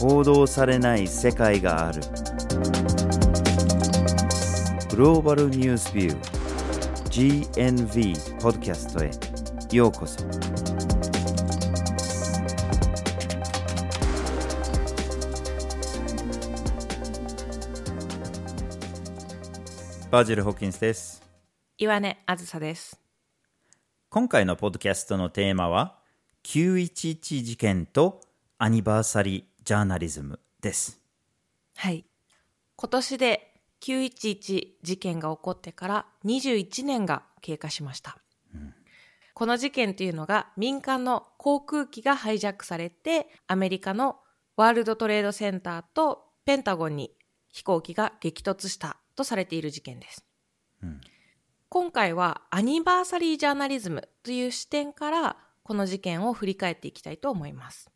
報道されない世界がある。グローバルニュースビュー GNV ポッドキャストへ。ようこそ。バージル・ホッキンスです。岩根あずさです。今回のポッドキャストのテーマは911事件とアニバーサリージャーナリズムですはい。今年で911事件が起こってから21年が経過しました。この事件というのが民間の航空機がハイジャックされてアメリカのワールドトレードセンターとペンタゴンに飛行機が激突したとされている事件です。今回はアニバーサリージャーナリズムという視点からこの事件を振り返っていきたいと思います。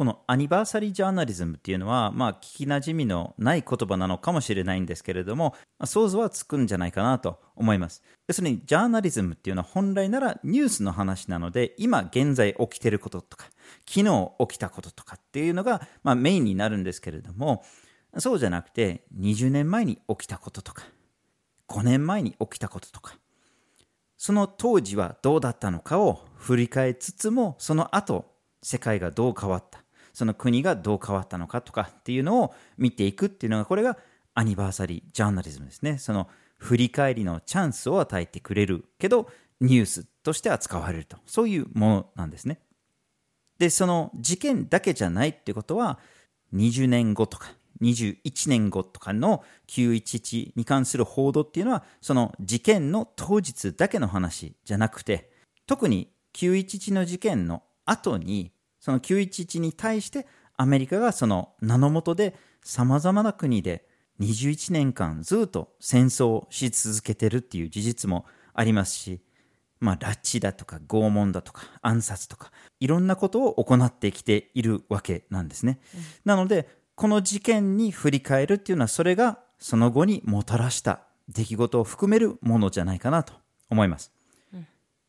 このアニバーサリージャーナリズムっていうのは、まあ、聞きなじみのない言葉なのかもしれないんですけれども、ま想像はつくんじゃないかなと思います。要するに、ジャーナリズムっていうのは本来ならニュースの話なので、今現在起きてることとか、昨日起きたこととかっていうのが、まあ、メインになるんですけれども、そうじゃなくて、20年前に起きたこととか、5年前に起きたこととか、その当時はどうだったのかを振り返りつつも、その後、世界がどう変わった、その国がどう変わったのかとかっていうのを見ていくっていうのが、これがアニバーサリージャーナリズムですね。その振り返りのチャンスを与えてくれるけど、ニュースとして扱われると。そういうものなんですね。で、その事件だけじゃないってことは、20年後とか、21年後とかの911に関する報道っていうのは、その事件の当日だけの話じゃなくて、特に911の事件の後に、その911に対してアメリカがその名の下で様々な国で21年間ずっと戦争をし続けてるっていう事実もありますし、まあ、拉致だとか拷問だとか暗殺とかいろんなことを行ってきているわけなんですね。なのでこの事件に振り返るっていうのはそれがその後にもたらした出来事を含めるものじゃないかなと思います。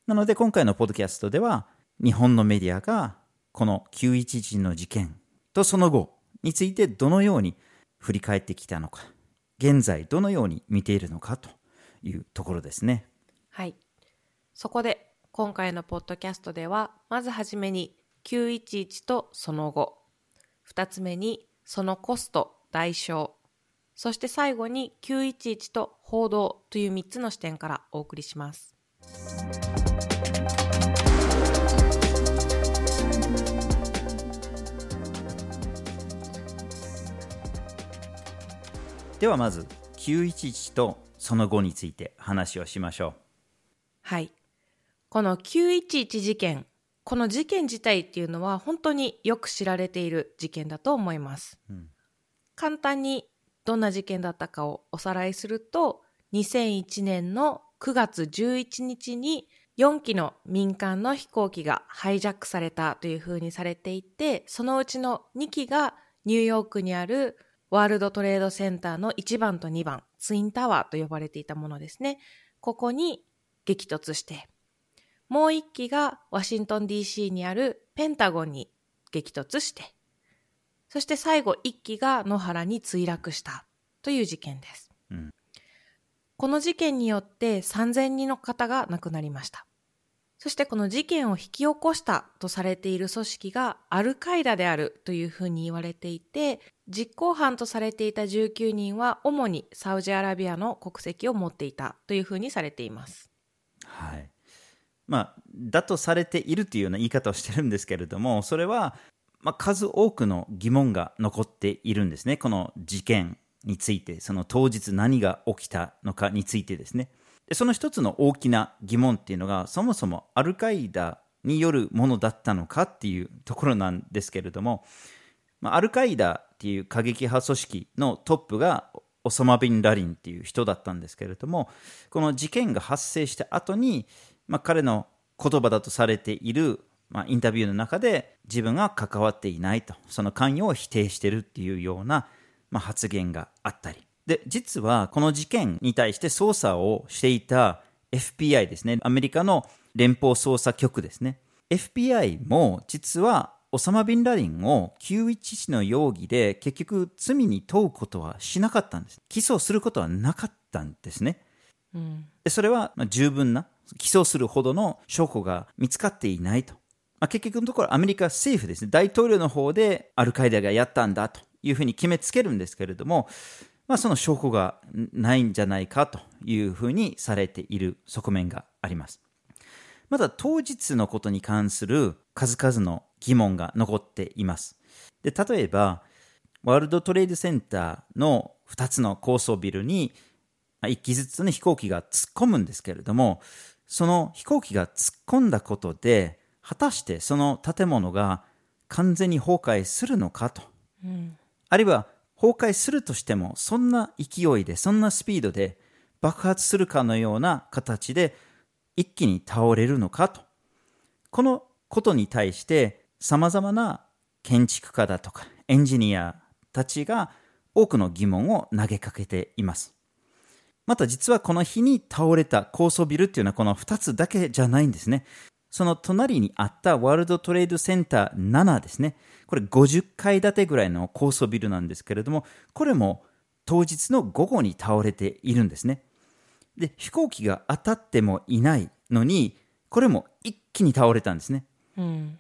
なので今回のポッドキャストでは日本のメディアがこの911の事件とその後についてどのように振り返ってきたのか現在どのように見ているのかというところですね。はい。そこで今回のポッドキャストではまずはじめに911とその後2つ目にそのコスト代償そして最後に911と報道という3つの視点からお送りしますではまず911とその後について話をしましょはい。この911事件この事件自体っていうのは本当によく知られている事件だと思います、簡単にどんな事件だったかをおさらいすると2001年の9月11日に4機の民間の飛行機がハイジャックされたというふうにされていてそのうちの2機がニューヨークにあるワールドトレードセンターの1番と2番ツインタワーと呼ばれていたものですねここに激突してもう1機がワシントン DC にあるペンタゴンに激突してそして最後1機が野原に墜落したという事件です。うんこの事件によって3000人の方が亡くなりました。そしてこの事件を引き起こしたとされている組織がアルカイダであるというふうに言われていて、実行犯とされていた19人は主にサウジアラビアの国籍を持っていたというふうにされています。はい。まあ、だとされているというような言い方をしてるんですけれども、それは、まあ、数多くの疑問が残っているんですね。この事件について、その当日何が起きたのかについてですね。その一つの大きな疑問っていうのが、そもそもアルカイダによるものだったのかっていうところなんですけれども、まあ、アルカイダっていう過激派組織のトップがオソマ・ビン・ラリンっていう人だったんですけれどもこの事件が発生した後に、まあ、彼の言葉だとされている、まあ、インタビューの中で自分が関わっていないとその関与を否定してるっていうような、まあ、発言があったり。で実はこの事件に対して捜査をしていた FBI ですねアメリカの連邦捜査局ですね FBI も実はオサマ・ビンラディンを911の容疑で結局罪に問うことはしなかったんです。起訴することはなかったんですね。うん、でそれは十分な起訴するほどの証拠が見つかっていないと。まあ、結局のところアメリカ政府ですね、大統領の方でアルカイダがやったんだというふうに決めつけるんですけれども、まあ、その証拠がないんじゃないかというふうにされている側面があります。また当日のことに関する数々の疑問が残っています。で例えば、ワールドトレードセンターの2つの高層ビルに1機ずつの飛行機が突っ込むんですけれども、その飛行機が突っ込んだことで、果たしてその建物が完全に崩壊するのかと。うん、あるいは崩壊するとしても、そんな勢いで、そんなスピードで爆発するかのような形で一気に倒れるのかと。このことに対して様々な建築家だとかエンジニアたちが多くの疑問を投げかけています。また実はこの日に倒れた高層ビルっていうのはこの2つだけじゃないんですね。その隣にあったワールドトレードセンター7ですね。これ50階建てぐらいの高層ビルなんですけれども、これも当日の午後に倒れているんですね。で、飛行機が当たってもいないのに、これも一気に倒れたんですね。うん、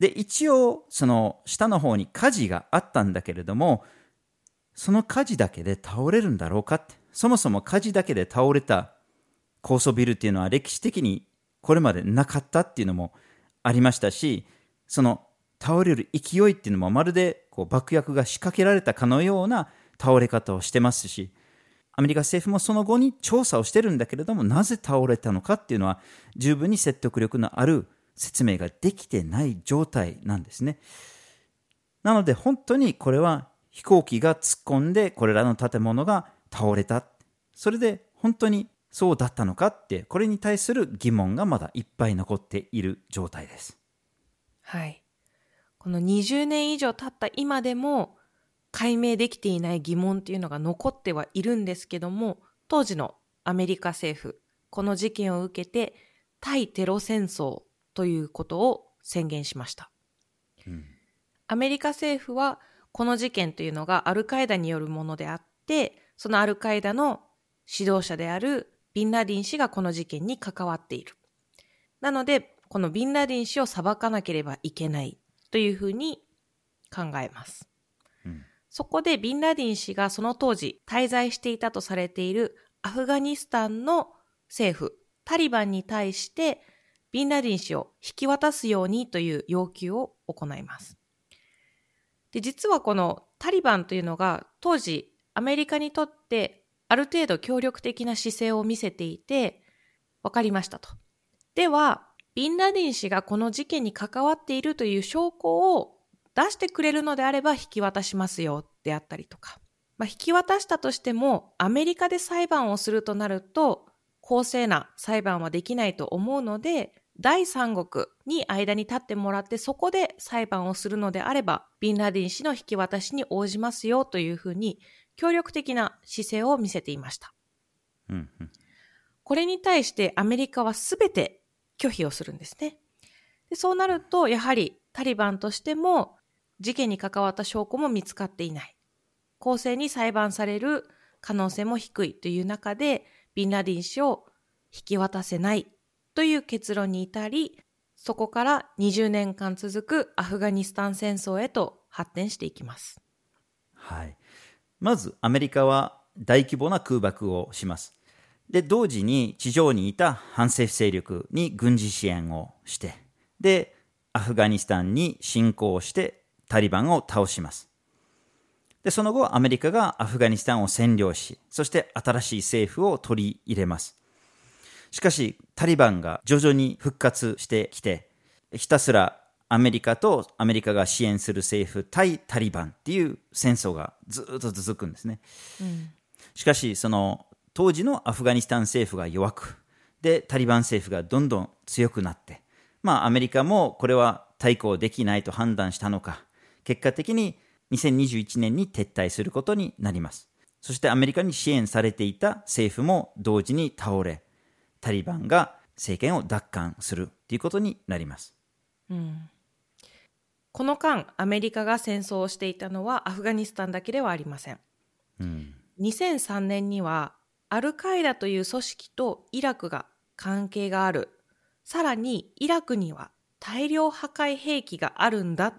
で、一応、その下の方に火事があったんだけれども、その火事だけで倒れるんだろうかって。そもそも火事だけで倒れた高層ビルっていうのは歴史的にこれまでなかったっていうのもありましたし、その倒れる勢いっていうのもまるでこう爆薬が仕掛けられたかのような倒れ方をしてますし、アメリカ政府もその後に調査をしてるんだけれども、なぜ倒れたのかっていうのは十分に説得力のある説明ができてない状態なんですね。なので本当にこれは飛行機が突っ込んでこれらの建物が倒れた。それで本当にそうだったのかって、これに対する疑問がまだいっぱい残っている状態です。はい。この20年以上経った今でも解明できていない疑問っていうのが残ってはいるんですけども、当時のアメリカ政府、この事件を受けて対テロ戦争ということを宣言しました。うん、アメリカ政府はこの事件というのがアルカイダによるものであって、そのアルカイダの指導者であるビンラディン氏がこの事件に関わっている。なので、このビンラディン氏を裁かなければいけないというふうに考えます。うん、そこでビンラディン氏がその当時滞在していたとされているアフガニスタンの政府、タリバンに対してビンラディン氏を引き渡すようにという要求を行います。で、実はこのタリバンというのが当時アメリカにとってある程度協力的な姿勢を見せていて、分かりましたと。では、ビンラディン氏がこの事件に関わっているという証拠を出してくれるのであれば引き渡しますよであったりとか。まあ、引き渡したとしても、アメリカで裁判をするとなると、公正な裁判はできないと思うので、第三国に間に立ってもらってそこで裁判をするのであれば、ビンラディン氏の引き渡しに応じますよというふうに協力的な姿勢を見せていました。うんうん、これに対してアメリカは全て拒否をするんですね。でそうなると、やはりタリバンとしても事件に関わった証拠も見つかっていない。公正に裁判される可能性も低いという中で、ビンラディン氏を引き渡せないという結論に至り、そこから20年間続くアフガニスタン戦争へと発展していきます。はい。まず、アメリカは大規模な空爆をします。で、同時に地上にいた反政府勢力に軍事支援をして、で、アフガニスタンに侵攻してタリバンを倒します。で、その後、アメリカがアフガニスタンを占領し、そして新しい政府を取り入れます。しかし、タリバンが徐々に復活してきて、ひたすらアメリカとアメリカが支援する政府対タリバンっていう戦争がずっと続くんですね。うん、しかし、その当時のアフガニスタン政府が弱く、で、タリバン政府がどんどん強くなって、まあ、アメリカもこれは対抗できないと判断したのか、結果的に2021年に撤退することになります。そしてアメリカに支援されていた政府も同時に倒れ、タリバンが政権を奪還するということになります。うん、この間、アメリカが戦争をしていたのはアフガニスタンだけではありません。うん。2003年には、アルカイダという組織とイラクが関係がある。さらに、イラクには大量破壊兵器があるんだ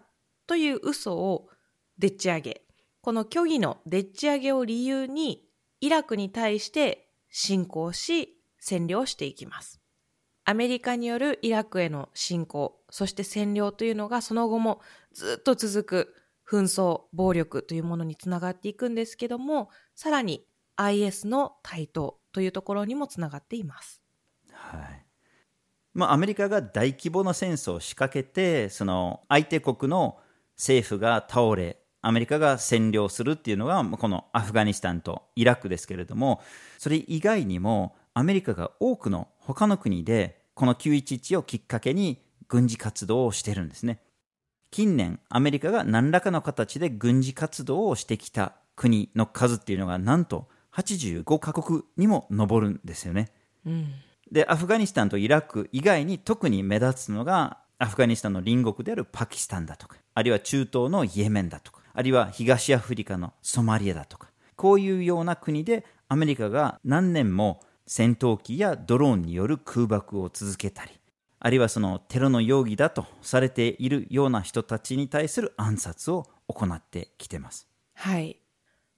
という嘘をでっち上げ、この虚偽のでっち上げを理由に、イラクに対して侵攻し、占領していきます。アメリカによるイラクへの侵攻、そして占領というのがその後もずっと続く紛争、暴力というものにつながっていくんですけども、さらに IS の台頭というところにもつながっています。はい。まあ、アメリカが大規模な戦争を仕掛けて、その相手国の政府が倒れ、アメリカが占領するっていうのが、このアフガニスタンとイラクですけれども、それ以外にも、アメリカが多くの他の国で、この911をきっかけに軍事活動をしてるんですね。近年、アメリカが何らかの形で軍事活動をしてきた国の数っていうのが、なんと85カ国にも上るんですよね。うん、で、アフガニスタンとイラク以外に特に目立つのが、アフガニスタンの隣国であるパキスタンだとか、あるいは中東のイエメンだとか、あるいは東アフリカのソマリアだとか、こういうような国でアメリカが何年も戦闘機やドローンによる空爆を続けたり、あるいはそのテロの容疑だとされているような人たちに対する暗殺を行ってきてます。はい。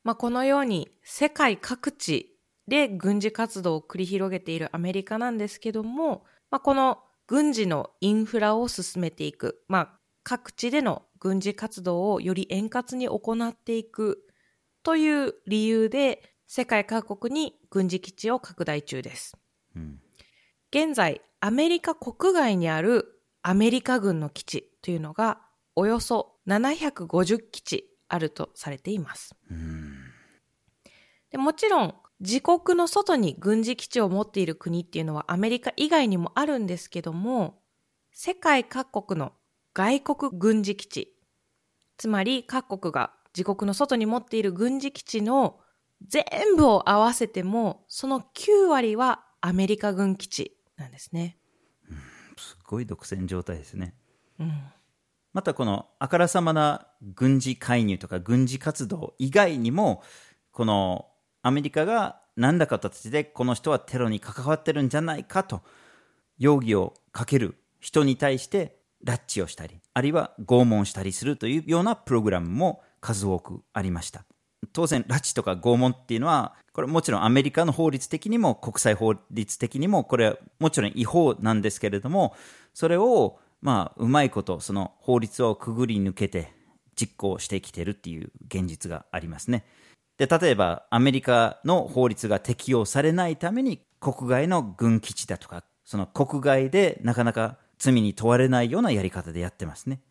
まあ、このように世界各地で軍事活動を繰り広げているアメリカなんですけども、まあ、この軍事のインフラを進めていく、まあ、各地での軍事活動をより円滑に行っていくという理由で世界各国に軍事基地を拡大中です。うん、現在、アメリカ国外にあるアメリカ軍の基地というのがおよそ750基地あるとされています。でもちろん自国の外に軍事基地を持っている国っていうのはアメリカ以外にもあるんですけども世界各国の外国軍事基地、つまり各国が自国の外に持っている軍事基地の全部を合わせても、その9割はアメリカ軍基地なんですね。うん、すごい独占状態ですね。うん、またこのあからさまな軍事介入とか軍事活動以外にも、このアメリカが何らかの形でこの人はテロに関わってるんじゃないかと容疑をかける人に対して拉致をしたり、あるいは拷問したりするというようなプログラムも数多くありました。当然、拉致とか拷問っていうのは、これもちろんアメリカの法律的にも国際法律的にも、これはもちろん違法なんですけれども、それを、まあ、うまいこと、その法律をくぐり抜けて実行してきてるっていう現実がありますね。で、例えば、アメリカの法律が適用されないために、国外の軍基地だとか、その国外でなかなか罪に問われないようなやり方でやってますね。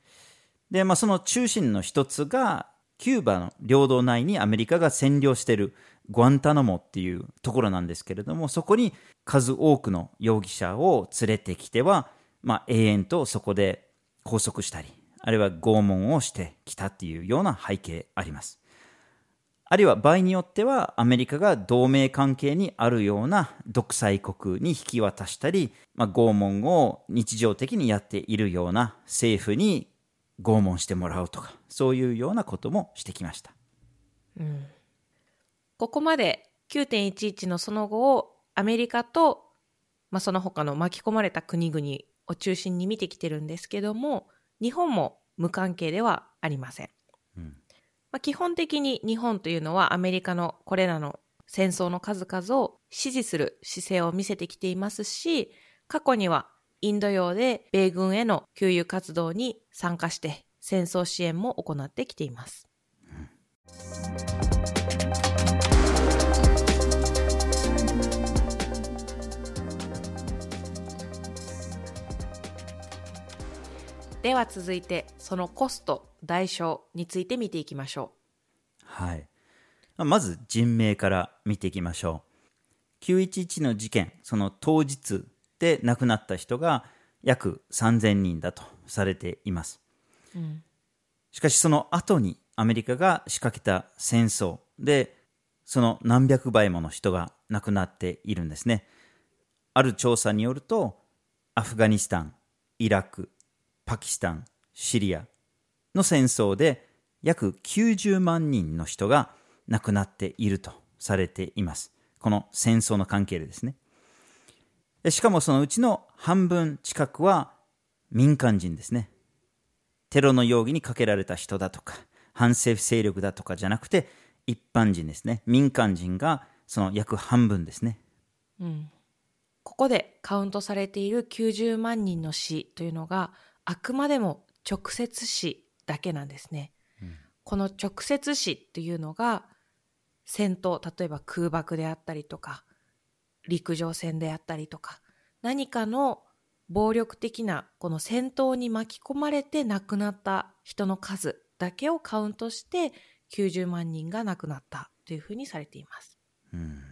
で、まあ、その中心の一つが、キューバの領土内にアメリカが占領しているグアンタナモっていうところなんですけれども、そこに数多くの容疑者を連れてきては、まあ、永遠とそこで拘束したり、あるいは拷問をしてきたっていうような背景あります。あるいは場合によってはアメリカが同盟関係にあるような独裁国に引き渡したり、まあ、拷問を日常的にやっているような政府に拷問してもらうとかそういうようなこともしてきました、うん、ここまで9.11のその後をアメリカと、まあ、その他の巻き込まれた国々を中心に見てきてるんですけども日本も無関係ではありません。まあ、基本的に日本というのはアメリカのこれらの戦争の数々を支持する姿勢を見せてきていますし、過去にはインド洋で米軍への給油活動に参加して戦争支援も行ってきています。では続いてそのコスト代償について見ていきましょう。はい。まず人命から見ていきましょう。911の事件その当日で亡くなった人が約3000人だとされています、うん、しかしその後にアメリカが仕掛けた戦争でその何百倍もの人が亡くなっているんですね。ある調査によるとアフガニスタンイラクパキスタン、シリア、の戦争で約90万人の人が亡くなっているとされています。この戦争の関係でですね。しかもそのうちの半分近くは民間人ですね。テロの容疑にかけられた人だとか、反政府勢力だとかじゃなくて、一般人ですね。民間人がその約半分ですね。うん。ここでカウントされている90万人の死というのが、あくまでも直接死だけなんですね。うん、この直接死っていうのが、戦闘、例えば空爆であったりとか、陸上戦であったりとか、何かの暴力的なこの戦闘に巻き込まれて亡くなった人の数だけをカウントして90万人が亡くなったというふうにされています。うん、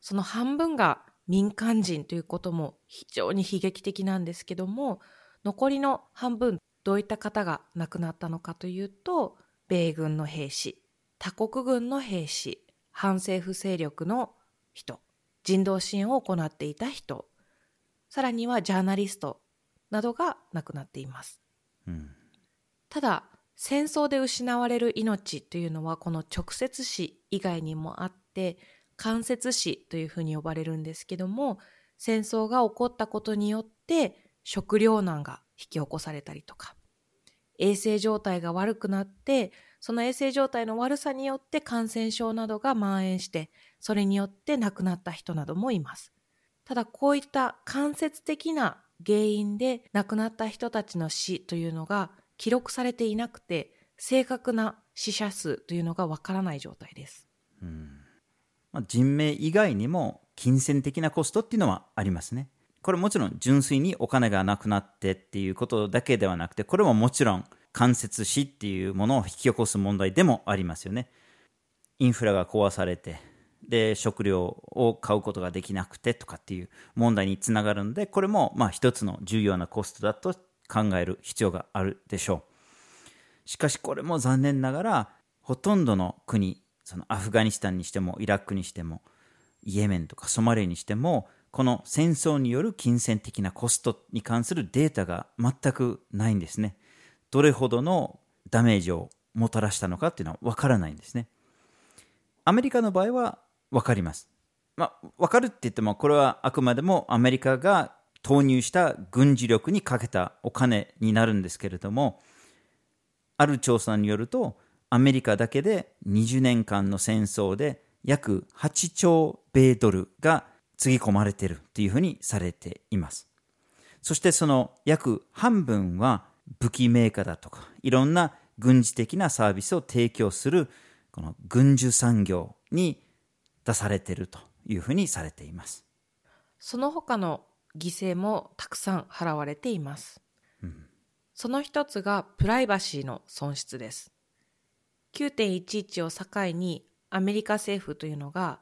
その半分が民間人ということも非常に悲劇的なんですけども残りの半分どういった方が亡くなったのかというと米軍の兵士他国軍の兵士反政府勢力の人人道支援を行っていた人さらにはジャーナリストなどが亡くなっています、うん、ただ戦争で失われる命というのはこの直接死以外にもあって間接死というふうに呼ばれるんですけども戦争が起こったことによって食糧難が引き起こされたりとか。衛生状態が悪くなってその衛生状態の悪さによって感染症などが蔓延してそれによって亡くなった人などもいます。ただこういった間接的な原因で亡くなった人たちの死というのが記録されていなくて正確な死者数というのがわからない状態です、うん。まあ、人命以外にも金銭的なコストっていうのはありますね。これもちろん純粋にお金がなくなってっていうことだけではなくてこれももちろん間接死っていうものを引き起こす問題でもありますよねインフラが壊されてで食料を買うことができなくてとかっていう問題につながるのでこれもまあ一つの重要なコストだと考える必要があるでしょう。しかしこれも残念ながらほとんどの国そのアフガニスタンにしてもイラクにしてもイエメンとかソマリアにしてもこの戦争による金銭的なコストに関するデータが全くないんですね。どれほどのダメージをもたらしたのかっていうのは分からないんですね。アメリカの場合は分かります。まあ、分かるって言ってもこれはあくまでもアメリカが投入した軍事力にかけたお金になるんですけれどもある調査によるとアメリカだけで20年間の戦争で約8兆米ドルがつぎ込まれているというふうにされていますそしてその約半分は武器メーカーだとかいろんな軍事的なサービスを提供するこの軍需産業に出されているというふうにされていますその他の犠牲もたくさん払われています。うん、その一つがプライバシーの損失です。9.11を境にアメリカ政府というのが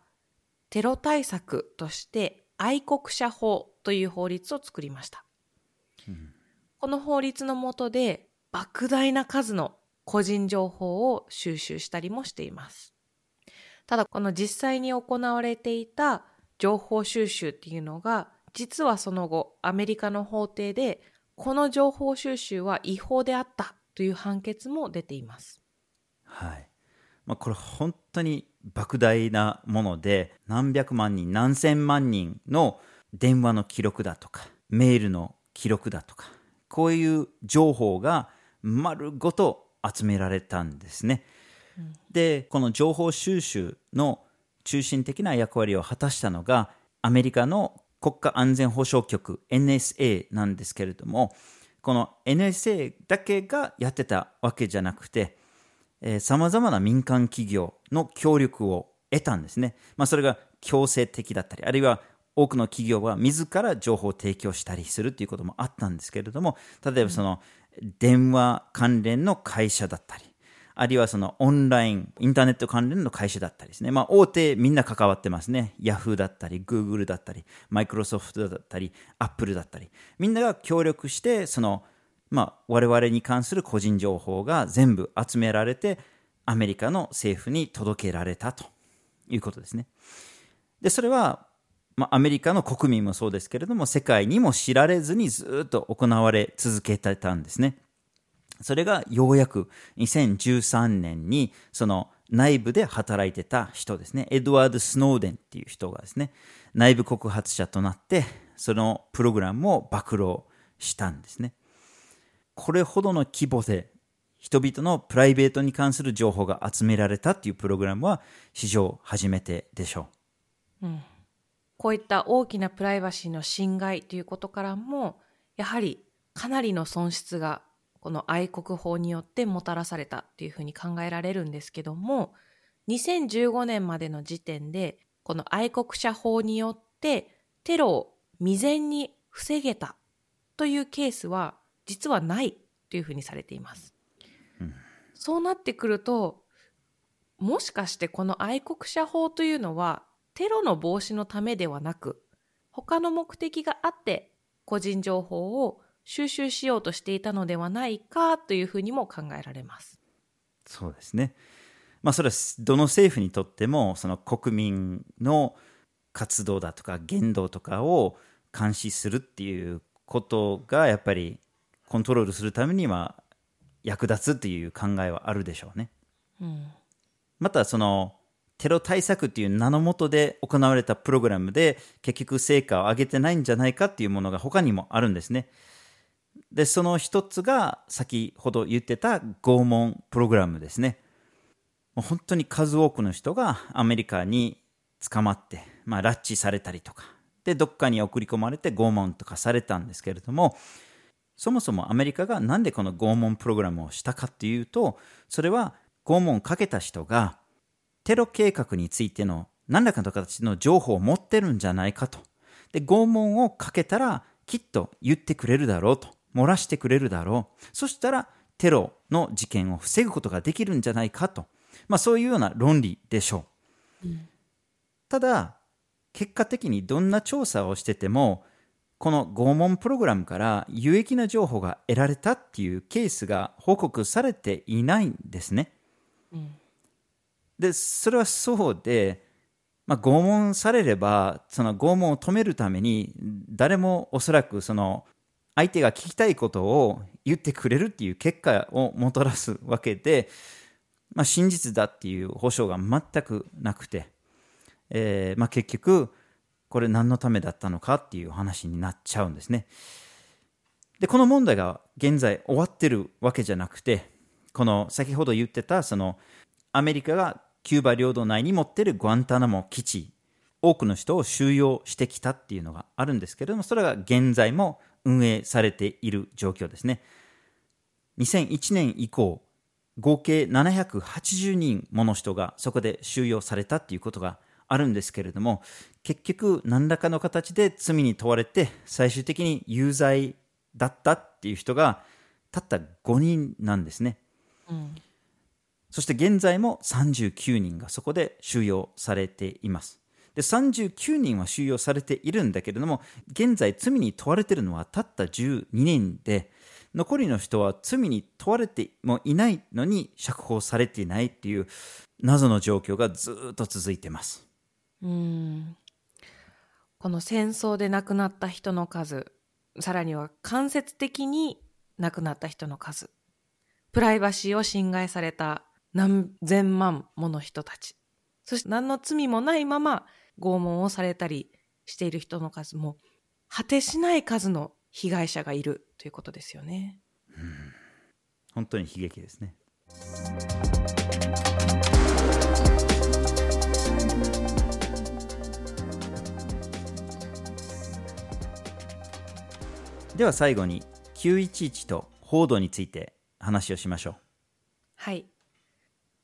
テロ対策として愛国者法という法律を作りました。うん、この法律の下で莫大な数の個人情報を収集したりもしています。ただこの実際に行われていた情報収集っていうのが実はその後、アメリカの法廷で、この情報収集は違法であったという判決も出ています。はい。まあ、これ本当に莫大なもので、何百万人、何千万人の電話の記録だとか、メールの記録だとか、こういう情報が丸ごと集められたんですね。うん、で、この情報収集の中心的な役割を果たしたのが、アメリカの国家安全保障局 NSA なんですけれどもこの NSA だけがやってたわけじゃなくてさまざまな民間企業の協力を得たんですね、まあ、それが強制的だったりあるいは多くの企業は自ら情報を提供したりするということもあったんですけれども例えばその電話関連の会社だったりあるいはそのオンライン、インターネット関連の会社だったりですね。まあ大手みんな関わってますね。Yahoo だったり、Google だったり、Microsoft だったり、Apple だったり。みんなが協力して、その、まあ我々に関する個人情報が全部集められて、アメリカの政府に届けられたということですね。で、それは、まあ、アメリカの国民もそうですけれども、世界にも知られずにずっと行われ続けてたんですね。それがようやく2013年にその内部で働いてた人ですね、エドワード・スノーデンっていう人がですね、内部告発者となって、そのプログラムを暴露したんですね。これほどの規模で人々のプライベートに関する情報が集められたっていうプログラムは史上初めてでしょう。うん、こういった大きなプライバシーの侵害ということからも、やはりかなりの損失がこの愛国法によってもたらされたっていうふうに考えられるんですけども、2015年までの時点で、この愛国者法によってテロを未然に防げたというケースは実はないというふうにされています。うん、そうなってくると、もしかしてこの愛国者法というのはテロの防止のためではなく、他の目的があって個人情報を収集しようとしていたのではないかというふうにも考えられます。そうですね。まあ、それはどの政府にとってもその国民の活動だとか言動とかを監視するっていうことがやっぱりコントロールするためには役立つっていう考えはあるでしょうね。うん、またそのテロ対策っていう名のもとで行われたプログラムで結局成果を上げてないんじゃないかっていうものが他にもあるんですね。で、その一つが先ほど言ってた拷問プログラムですね。もう本当に数多くの人がアメリカに捕まって、まあ、拉致されたりとか、で、どっかに送り込まれて拷問とかされたんですけれども、そもそもアメリカがなんでこの拷問プログラムをしたかっていうと、それは拷問をかけた人がテロ計画についての何らかの形の情報を持ってるんじゃないかと。で、拷問をかけたらきっと言ってくれるだろうと。漏らしてくれるだろう。そしたらテロの事件を防ぐことができるんじゃないかと。まあそういうような論理でしょう。うん、ただ、結果的にどんな調査をしてても、この拷問プログラムから有益な情報が得られたっていうケースが報告されていないんですね。うん、で、それはそうで、まあ、拷問されれば、その拷問を止めるために、誰もおそらくその相手が聞きたいことを言ってくれるっていう結果をもたらすわけで、まあ、真実だっていう保証が全くなくて、えーまあ、結局これ何のためだったのかっていう話になっちゃうんですね。でこの問題が現在終わってるわけじゃなくてこの先ほど言ってたそのアメリカがキューバ領土内に持ってるグアンタナモ基地多くの人を収容してきたっていうのがあるんですけれどもそれが現在も運営されている状況ですね。2001年以降、合計780人もの人がそこで収容されたっていうことがあるんですけれども、結局何らかの形で罪に問われて最終的に有罪だったっていう人がたった5人なんですね。うん、そして現在も39人がそこで収容されています。で39人は収容されているんだけれども現在罪に問われているのはたった12人で残りの人は罪に問われてもいないのに釈放されていないっていう謎の状況がずっと続いていますこの戦争で亡くなった人の数さらには間接的に亡くなった人の数プライバシーを侵害された何千万もの人たちそして何の罪もないまま拷問をされたりしている人の数も果てしない数の被害者がいるということですよね。うん、本当に悲劇ですね。では最後に911と報道について話をしましょう。はい。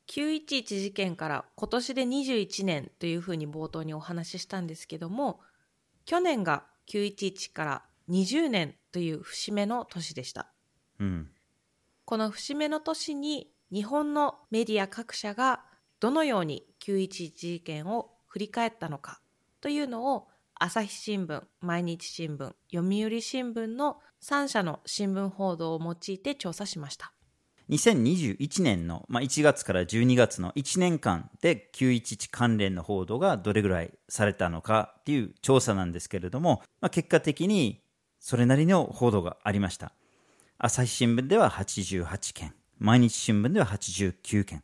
911事件から今年で21年というふうに冒頭にお話ししたんですけども去年が911から20年という節目の年でした、うん、この節目の年に日本のメディア各社がどのように911事件を振り返ったのかというのを朝日新聞、毎日新聞、読売新聞の3社の新聞報道を用いて調査しました。2021年の、まあ、1月から12月の1年間で911関連の報道がどれぐらいされたのかっていう調査なんですけれども、まあ、結果的にそれなりの報道がありました。朝日新聞では88件、毎日新聞では89件、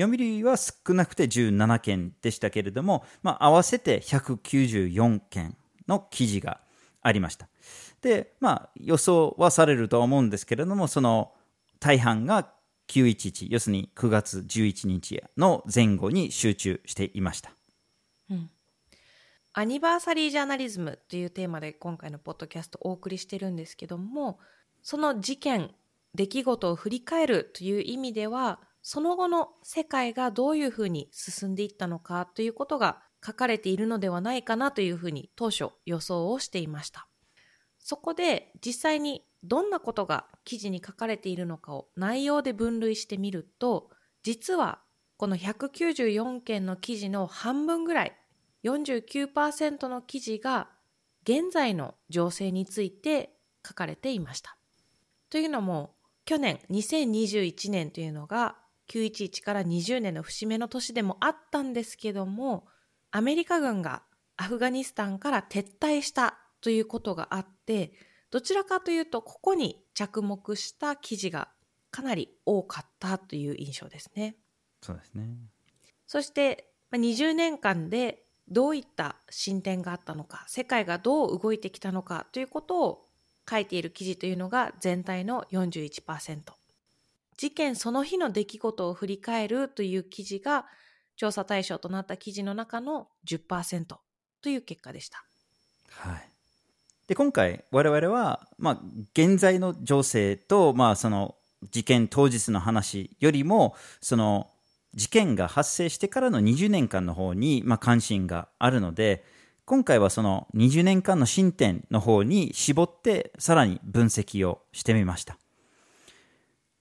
読売は少なくて17件でしたけれども、まあ、合わせて194件の記事がありました。で、まあ、予想はされるとは思うんですけれども、その大半が911、要するに9月11日の前後に集中していました。うん、アニバーサリージャーナリズムというテーマで今回のポッドキャストお送りしてるんですけども、その事件、出来事を振り返るという意味では、その後の世界がどういうふうに進んでいったのかということが書かれているのではないかなというふうに当初予想をしていました。そこで実際にどんなことが記事に書かれているのかを内容で分類してみると、実はこの194件の記事の半分ぐらい、49%の記事が現在の情勢について書かれていました。というのも、去年2021年というのが911から20年の節目の年でもあったんですけども、アメリカ軍がアフガニスタンから撤退したということがあって、どちらかというと、ここに着目した記事がかなり多かったという印象ですね。そうですね。そして、20年間でどういった進展があったのか、世界がどう動いてきたのかということを書いている記事というのが全体の41%。事件その日の出来事を振り返るという記事が調査対象となった記事の中の10%という結果でした。はい。で、今回我々は、まあ、現在の情勢と、まあ、その事件当日の話よりも、その事件が発生してからの20年間の方に、まあ、関心があるので、今回はその20年間の進展の方に絞ってさらに分析をしてみました。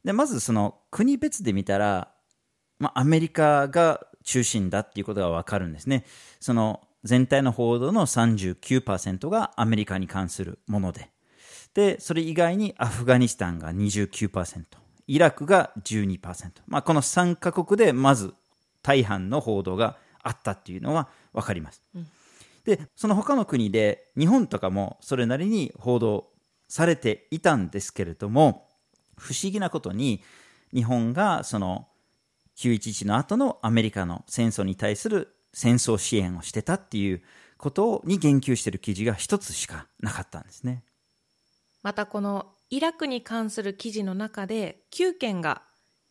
で、まずその国別で見たら、まあ、アメリカが中心だっていうことがわかるんですね。その全体の報道の39%がアメリカに関するもので、で、それ以外にアフガニスタンが29%、イラクが12%。まあ、この3カ国でまず大半の報道があったっていうのはわかります。うん、で、その他の国で日本とかもそれなりに報道されていたんですけれども、不思議なことに日本がその911の後のアメリカの戦争に対する戦争支援をしてたっていうことに言及している記事が一つしかなかったんですね。またこのイラクに関する記事の中で9件が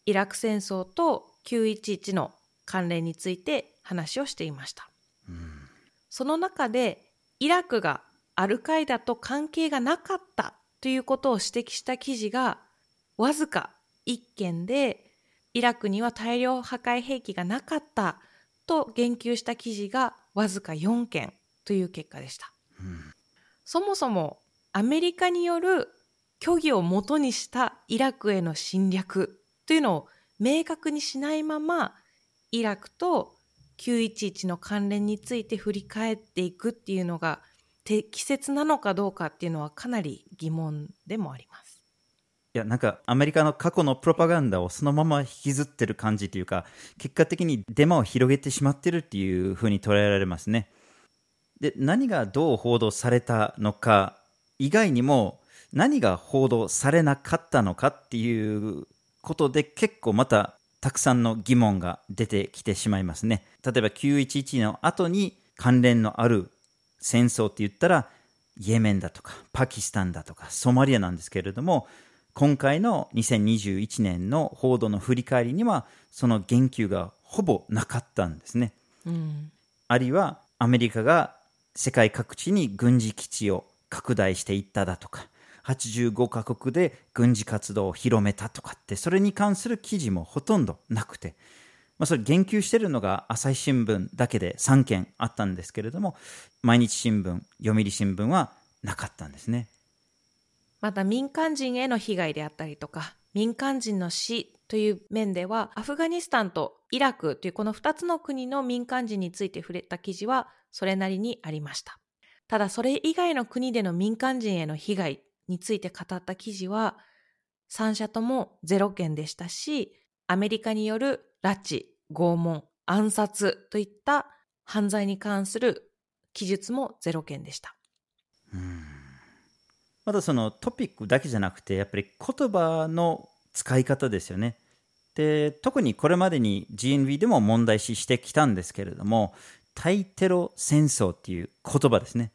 イラク戦争と911の関連について話をしていました。うん、その中でイラクがアルカイダと関係がなかったということを指摘した記事がわずか1件でイラクには大量破壊兵器がなかったと言及した記事がわずか4件という結果でした、うん、そもそもアメリカによる虚偽をもとにしたイラクへの侵略というのを明確にしないままイラクと911の関連について振り返っていくっていうのが適切なのかどうかっていうのはかなり疑問でもあります。やなんかアメリカの過去のプロパガンダをそのまま引きずってる感じというか結果的にデマを広げてしまってるっていうふうに捉えられますね。で何がどう報道されたのか以外にも何が報道されなかったのかっていうことで結構またたくさんの疑問が出てきてしまいますね。例えば911の後に関連のある戦争って言ったらイエメンだとかパキスタンだとかソマリアなんですけれども今回の2021年の報道の振り返りにはその言及がほぼなかったんですね。うん、あるいはアメリカが世界各地に軍事基地を拡大していっただとか85カ国で軍事活動を広めたとかってそれに関する記事もほとんどなくて、まあ、それ言及してるのが朝日新聞だけで3件あったんですけれども毎日新聞読売新聞はなかったんですね。また民間人への被害であったりとか、民間人の死という面では、アフガニスタンとイラクというこの2つの国の民間人について触れた記事はそれなりにありました。ただそれ以外の国での民間人への被害について語った記事は3社とも0件でしたし、アメリカによる拉致、拷問、暗殺といった犯罪に関する記述も0件でした。うんまたそのトピックだけじゃなくて、やっぱり言葉の使い方ですよね。で、特にこれまでに GNV でも問題視してきたんですけれども、対テロ戦争っていう言葉ですね。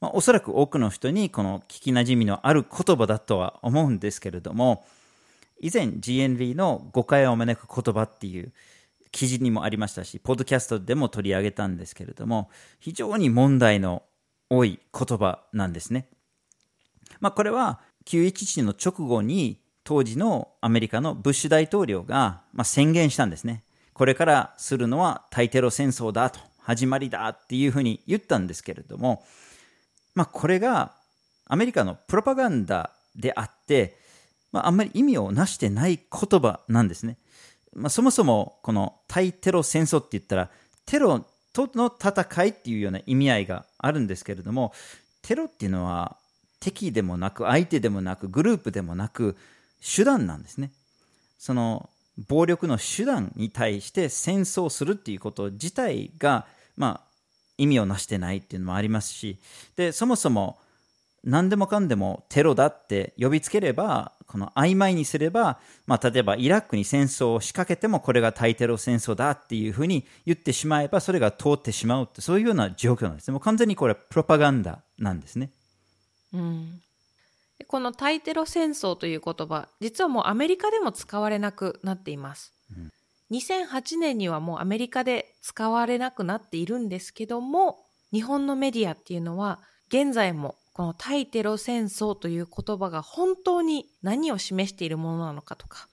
まあ、おそらく多くの人にこの聞きなじみのある言葉だとは思うんですけれども、以前 GNV の誤解を招く言葉っていう記事にもありましたし、ポッドキャストでも取り上げたんですけれども、非常に問題の多い言葉なんですね。まあ、これは911の直後に当時のアメリカのブッシュ大統領が、まあ、宣言したんですね。これからするのは対テロ戦争だと、始まりだっていうふうに言ったんですけれども、まあ、これがアメリカのプロパガンダであって、まあ、あんまり意味をなしてない言葉なんですね。まあ、そもそもこの対テロ戦争って言ったら、テロとの戦いっていうような意味合いがあるんですけれども、テロっていうのは敵でもなく、相手でもなく、グループでもなく、手段なんですね。その暴力の手段に対して戦争するっていうこと自体が、まあ、意味をなしてないっていうのもありますし、で、そもそも何でもかんでもテロだって呼びつければ、この曖昧にすれば、まあ、例えばイラクに戦争を仕掛けてもこれが対テロ戦争だっていうふうに言ってしまえば、それが通ってしまうって、そういうような状況なんですね。もう完全にこれはプロパガンダなんですね。うん。この対テロ戦争という言葉、実はもうアメリカでも使われなくなっています。うん、2008年にはもうアメリカで使われなくなっているんですけども、日本のメディアっていうのは現在もこの対テロ戦争という言葉が本当に何を示しているものなのかとか、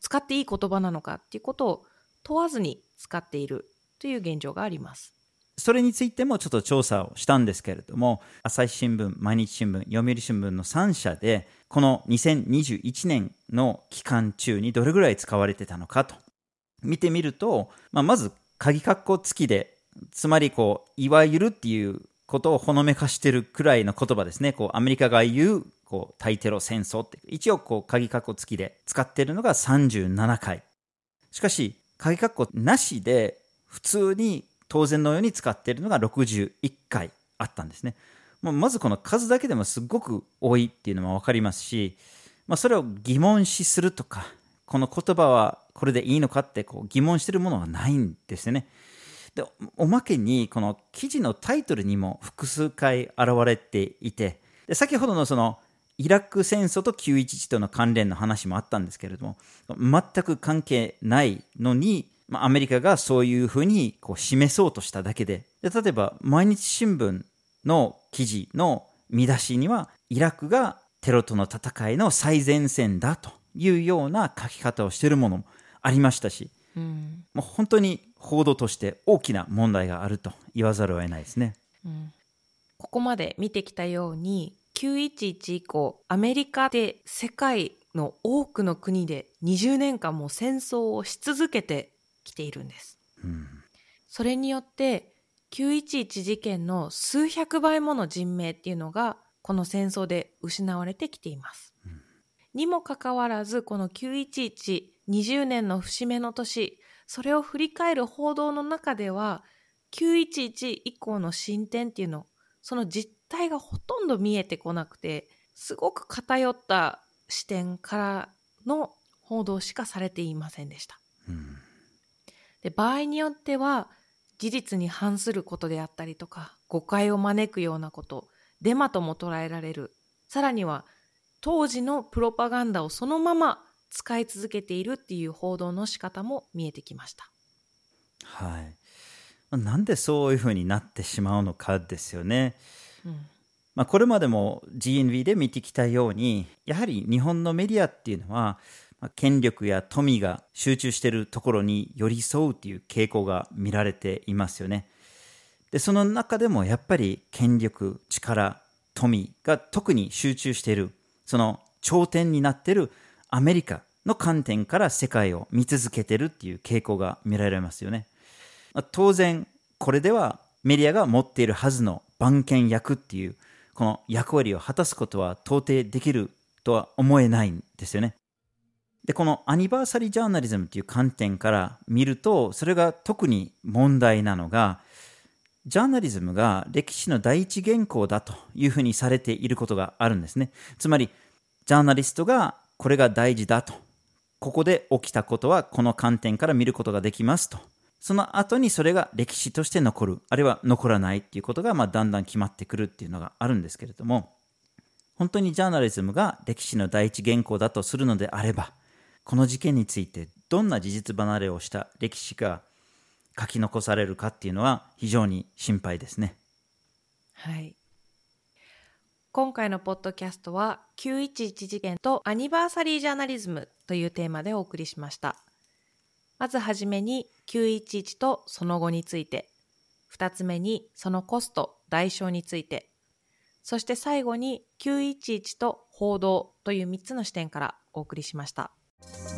使っていい言葉なのかっていうことを問わずに使っているという現状があります。それについてもちょっと調査をしたんですけれども、朝日新聞、毎日新聞、読売新聞の3社で、この2021年の期間中にどれぐらい使われてたのかと見てみると、まあ、まず、鍵括弧付きで、つまりこう、いわゆるっていうことをほのめかしてるくらいの言葉ですね。こう、アメリカが言う、こう、対テロ戦争って、一応こう、鍵括弧付きで使ってるのが37回。しかし、鍵括弧なしで、普通に当然のように使っているのが61回あったんですね。まずこの数だけでもすごく多いっていうのも分かりますし、まあ、それを疑問視するとか、この言葉はこれでいいのかってこう疑問してるものはないんですよね。でおまけにこの記事のタイトルにも複数回現れていてで先ほどのそのイラク戦争と911との関連の話もあったんですけれども全く関係ないのに、まあ、アメリカがそういうふうにこう示そうとしただけで。で例えば毎日新聞の記事の見出しにはイラクがテロとの戦いの最前線だというような書き方をしているものもありましたし、うん、もう本当に報道として大きな問題があると言わざるを得ないですね。うん、ここまで見てきたように911以降アメリカで世界の多くの国で20年間も戦争をし続けてきているんです。うん、それによって911事件の数百倍もの人命っていうのがこの戦争で失われてきています。うん、にもかかわらずこの91120年の節目の年それを振り返る報道の中では、911以降の進展っていうの、その実態がほとんど見えてこなくて、すごく偏った視点からの報道しかされていませんでした。うん、で場合によっては、事実に反することであったりとか、誤解を招くようなこと、デマとも捉えられる。さらには、当時のプロパガンダをそのまま使い続けているっていう報道の仕方も見えてきました。はい。なんでそういうふうになってしまうのかですよね。うんまあ、これまでも GNV で見てきたように、やはり日本のメディアっていうのは、まあ、権力や富が集中しているところに寄り添うっていう傾向が見られていますよね。で、その中でもやっぱり権力、力、富が特に集中している、その頂点になっているアメリカの観点から世界を見続けているっていう傾向が見られますよね。当然、これではメディアが持っているはずの番犬役っていう、この役割を果たすことは到底できるとは思えないんですよね。で、このアニバーサリージャーナリズムっていう観点から見ると、それが特に問題なのが、ジャーナリズムが歴史の第一原稿だというふうにされていることがあるんですね。つまり、ジャーナリストがこれが大事だと。ここで起きたことはこの観点から見ることができますと。その後にそれが歴史として残る、あるいは残らないっていうことが、まあ、だんだん決まってくるっていうのがあるんですけれども、本当にジャーナリズムが歴史の第一原稿だとするのであれば、この事件についてどんな事実離れをした歴史が書き残されるかっていうのは非常に心配ですね。はい。今回のポッドキャストは911事件とアニバーサリージャーナリズムというテーマでお送りしました。まずはじめに911とその後について、2つ目にそのコスト、代償について、そして最後に911と報道という3つの視点からお送りしました。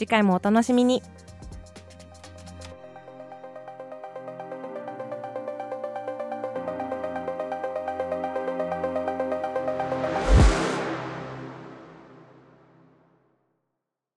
次回もお楽しみに。